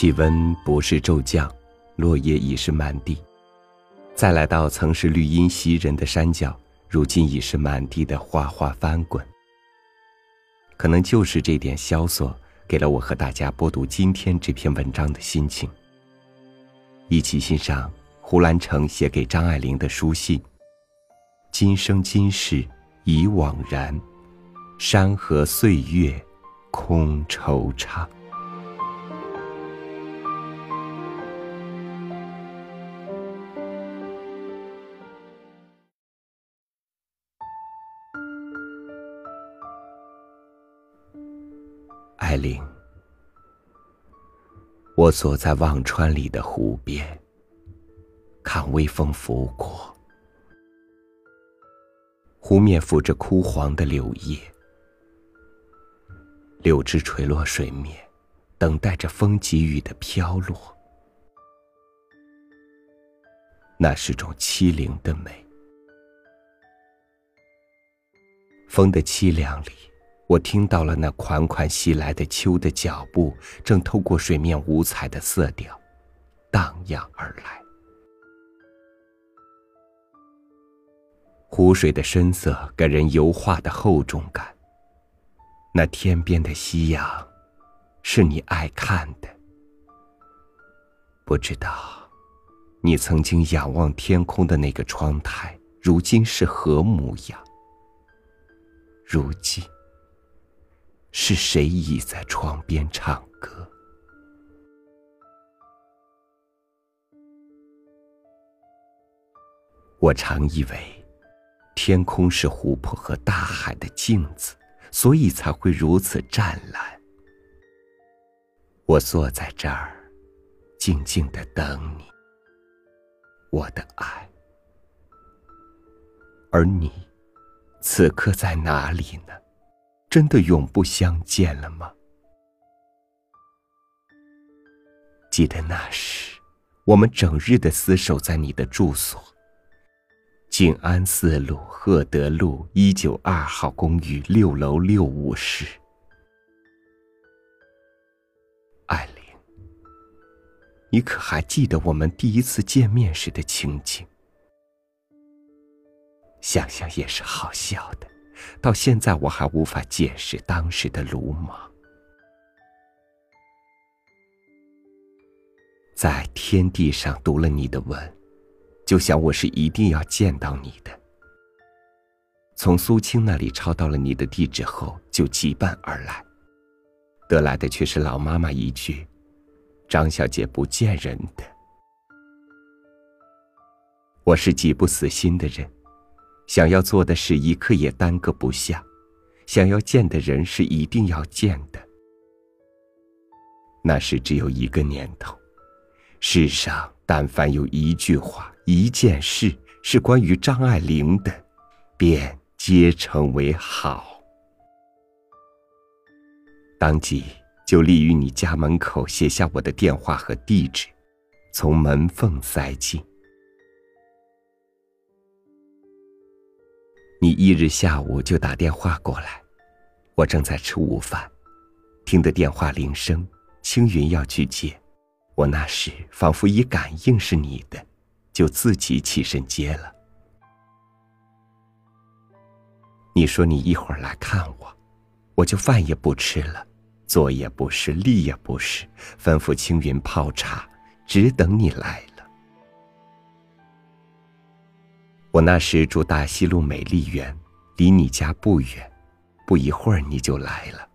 气温不是骤降，落叶已是满地。再来到曾是绿荫袭人的山脚，如今已是满地的花花翻滚。可能就是这点萧索，给了我和大家播读今天这篇文章的心情。一起欣赏胡兰成写给张爱玲的书信：“今生今世已惘然，山河岁月空惆怅。”艾琳，我坐在忘川里的湖边，看微风拂过，湖面浮着枯黄的柳叶，柳枝垂落水面，等待着风给予的飘落。那是种凄灵的美，风的凄凉里。我听到了那款款袭来的秋的脚步，正透过水面五彩的色调，荡漾而来。湖水的深色给人油画的厚重感。那天边的夕阳，是你爱看的。不知道，你曾经仰望天空的那个窗台，如今是何模样？如今。是谁倚在窗边唱歌？我常以为，天空是湖泊和大海的镜子，所以才会如此湛蓝。我坐在这儿，静静的等你，我的爱。而你，此刻在哪里呢？真的永不相见了吗？记得那时，我们整日的厮守在你的住所——静安寺路赫德路一九二号公寓六楼六五室。艾琳，你可还记得我们第一次见面时的情景？想想也是好笑的。到现在，我还无法解释当时的鲁莽。在天地上读了你的文，就想我是一定要见到你的。从苏青那里抄到了你的地址后，就急奔而来，得来的却是老妈妈一句：“张小姐不见人的。”我是极不死心的人。想要做的事一刻也耽搁不下，想要见的人是一定要见的。那时只有一个念头：世上但凡有一句话、一件事是关于张爱玲的，便皆成为好。当即就立于你家门口写下我的电话和地址，从门缝塞进。你一日下午就打电话过来，我正在吃午饭，听得电话铃声，青云要去接，我那时仿佛已感应是你的，就自己起身接了。你说你一会儿来看我，我就饭也不吃了，坐也不是，立也不是，吩咐青云泡茶，只等你来了。我那时住大西路美丽园，离你家不远，不一会儿你就来了。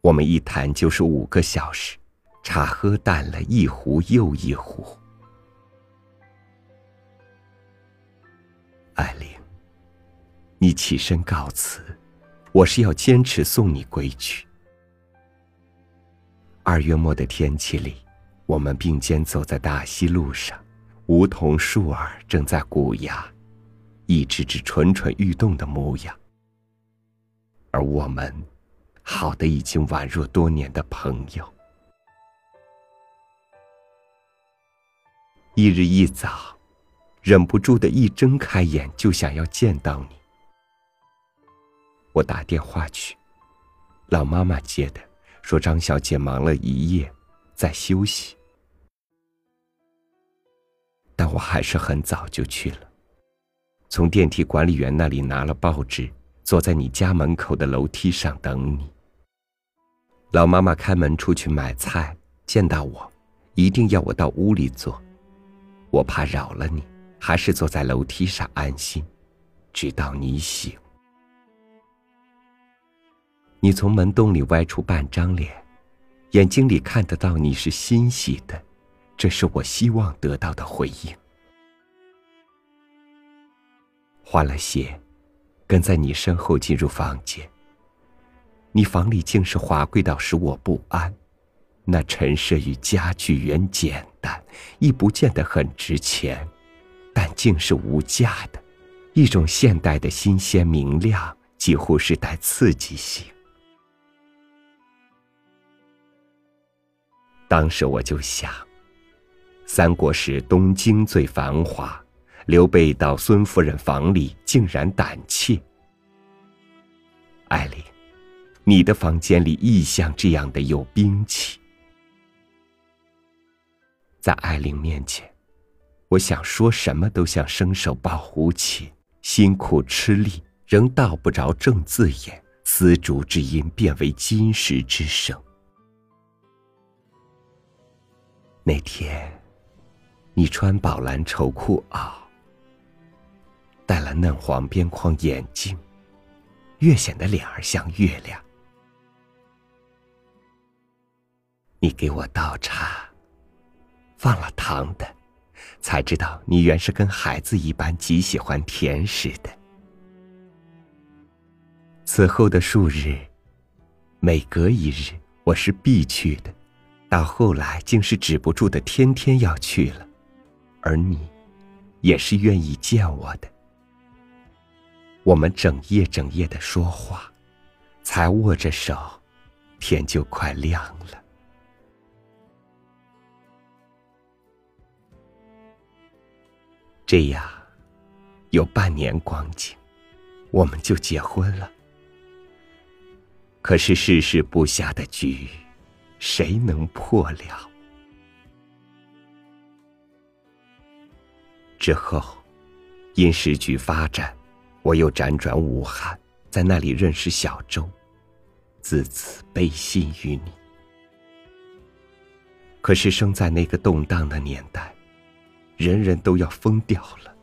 我们一谈就是五个小时，茶喝淡了一壶又一壶。艾琳，你起身告辞，我是要坚持送你归去。二月末的天气里，我们并肩走在大溪路上，梧桐树儿正在鼓芽。一只只蠢蠢欲动的模样，而我们，好的已经宛若多年的朋友。一日一早，忍不住的一睁开眼就想要见到你。我打电话去，老妈妈接的，说张小姐忙了一夜，在休息。但我还是很早就去了，从电梯管理员那里拿了报纸，坐在你家门口的楼梯上等你。老妈妈开门出去买菜，见到我，一定要我到屋里坐，我怕扰了你，还是坐在楼梯上安心，直到你醒。你从门洞里歪出半张脸，眼睛里看得到你是欣喜的，这是我希望得到的回应。换了鞋，跟在你身后进入房间。你房里竟是华贵到使我不安，那陈设与家具原简单，亦不见得很值钱，但竟是无价的，一种现代的新鲜明亮，几乎是带刺激性。当时我就想，三国时东京最繁华，刘备到孙夫人房里竟然胆怯。艾琳，你的房间里亦像这样的有兵器。在艾琳面前，我想说什么都像伸手抱胡琴，辛苦吃力，仍道不着正字眼，丝竹之音变为金石之声。那天，你穿宝蓝绸裤袄，戴了嫩黄边框眼镜，越显得脸儿像月亮。你给我倒茶，放了糖的，才知道你原是跟孩子一般极喜欢甜食的。此后的数日，每隔一日，我是必去的。到后来，竟是止不住的，天天要去了，而你，也是愿意见我的。我们整夜整夜的说话，才握着手，天就快亮了。这样，有半年光景，我们就结婚了。可是世事不下的局。谁能破了？之后，因时局发展，我又辗转武汉，在那里认识小周，自此背信于你。可是生在那个动荡的年代，人人都要疯掉了。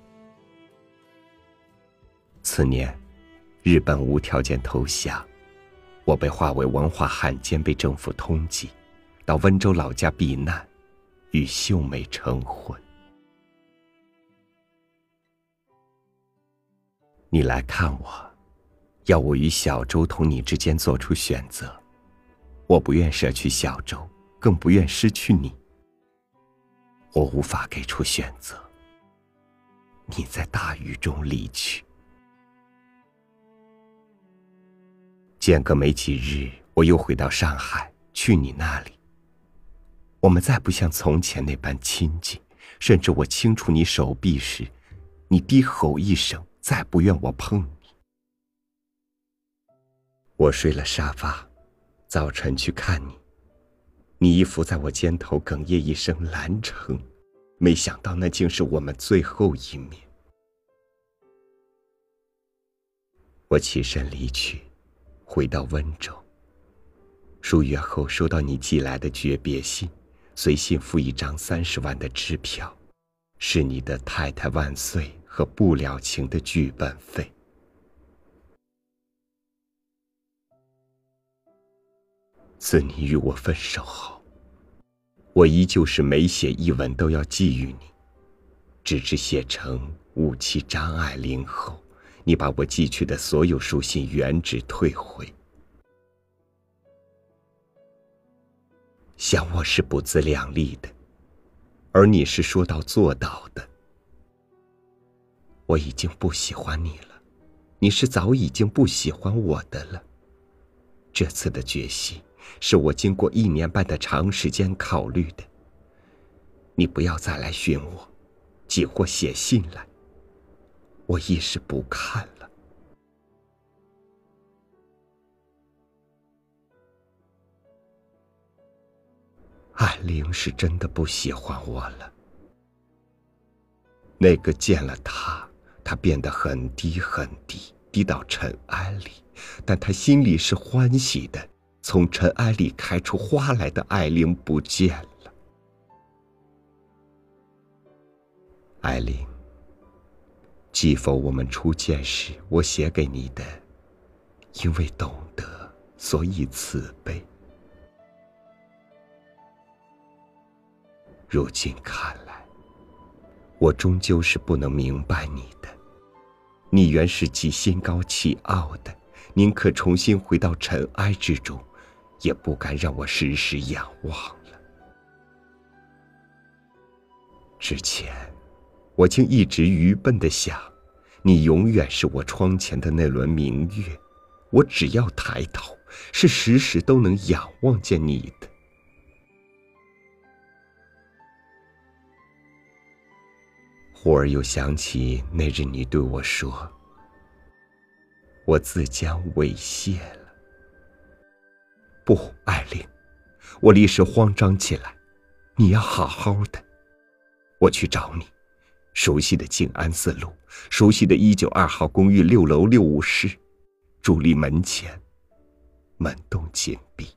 次年，日本无条件投降。我被划为文化汉奸，被政府通缉，到温州老家避难，与秀美成婚。你来看我，要我与小周同你之间做出选择，我不愿舍去小周，更不愿失去你。我无法给出选择。你在大雨中离去。间隔没几日，我又回到上海，去你那里。我们再不像从前那般亲近，甚至我轻触你手臂时，你低吼一声，再不愿我碰你。我睡了沙发，早晨去看你，你依伏在我肩头，哽咽一声“兰城”，没想到那竟是我们最后一面。我起身离去。回到温州。数月后，收到你寄来的诀别信，随信附一张三十万的支票，是你的“太太万岁”和“不了情”的剧本费。自你与我分手后，我依旧是每写一文都要寄予你，直至写成五期张爱玲后。你把我寄去的所有书信原址退回，想我是不自量力的，而你是说到做到的。我已经不喜欢你了，你是早已经不喜欢我的了。这次的决心是我经过一年半的长时间考虑的。你不要再来寻我，即或写信来。我一时不看了，艾玲是真的不喜欢我了。那个见了他，他变得很低很低，低到尘埃里，但他心里是欢喜的。从尘埃里开出花来的艾琳不见了。艾琳，记否我们初见时我写给你的？因为懂得，所以慈悲。如今看来，我终究是不能明白你的。你原是既心高气傲的，宁可重新回到尘埃之中。也不敢让我时时仰望了。之前，我竟一直愚笨的想，你永远是我窗前的那轮明月，我只要抬头，是时时都能仰望见你的。忽而又想起那日你对我说：“我自将猥亵了。”不，艾琳，我立时慌张起来。你要好好的，我去找你。熟悉的静安寺路，熟悉的一九二号公寓六楼六五室，伫立门前，门洞紧闭。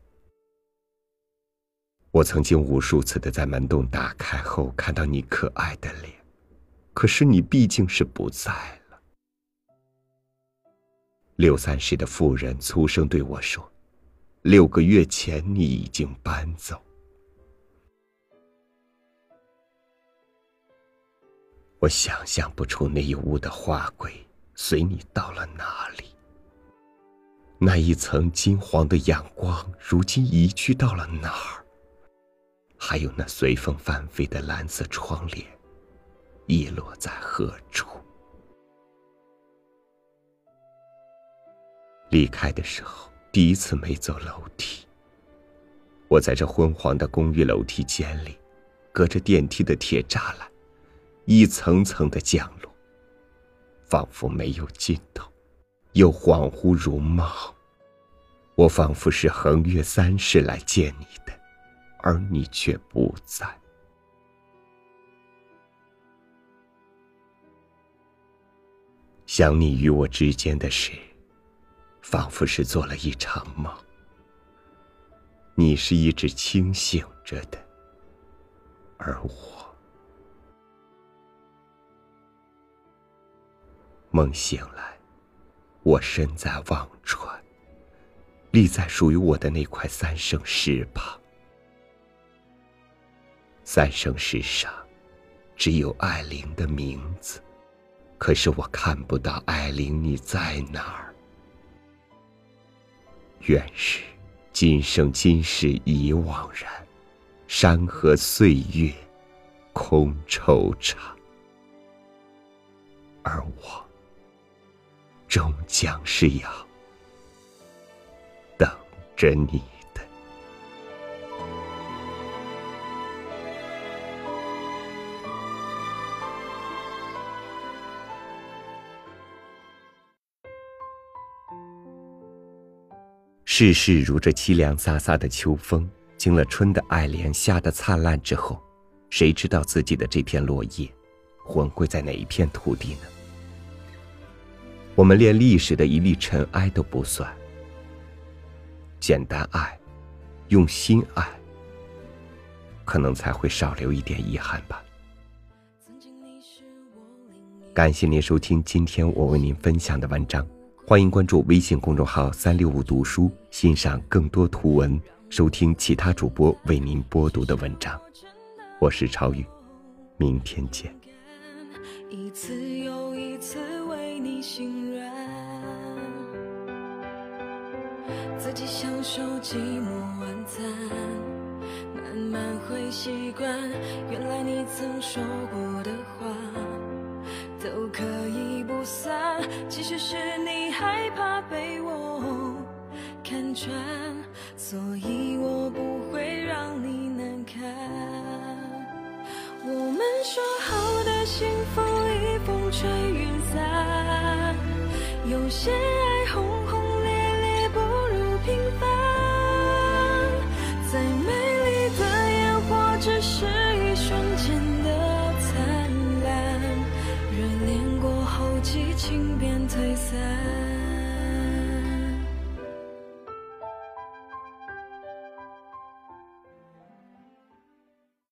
我曾经无数次的在门洞打开后看到你可爱的脸，可是你毕竟是不在了。六三十的妇人粗声对我说。六个月前，你已经搬走。我想象不出那一屋的花柜随你到了哪里。那一层金黄的阳光，如今移去到了哪儿？还有那随风翻飞的蓝色窗帘，遗落在何处？离开的时候。第一次没走楼梯，我在这昏黄的公寓楼梯间里，隔着电梯的铁栅栏，一层层的降落，仿佛没有尽头，又恍惚如梦。我仿佛是横越三世来见你的，而你却不在。想你与我之间的事。仿佛是做了一场梦，你是一直清醒着的，而我梦醒来，我身在忘川，立在属于我的那块三生石旁。三生石上只有艾琳的名字，可是我看不到艾琳，你在哪儿？愿是今生今世已惘然，山河岁月空惆怅，而我终将是要等着你。世事如这凄凉飒飒的秋风，经了春的爱怜夏的灿烂之后，谁知道自己的这片落叶，魂归在哪一片土地呢？我们连历史的一粒尘埃都不算。简单爱，用心爱，可能才会少留一点遗憾吧。感谢您收听今天我为您分享的文章。欢迎关注微信公众号“三六五读书”，欣赏更多图文，收听其他主播为您播读的文章。我是超宇，明天见。一次又一次为你心软，自己享受寂寞晚餐，慢慢会习惯，原来你曾说过的话。都可以不散，其实是你害怕被我看穿，所以我不会让你难堪。我们说好的幸福已风吹云散，有些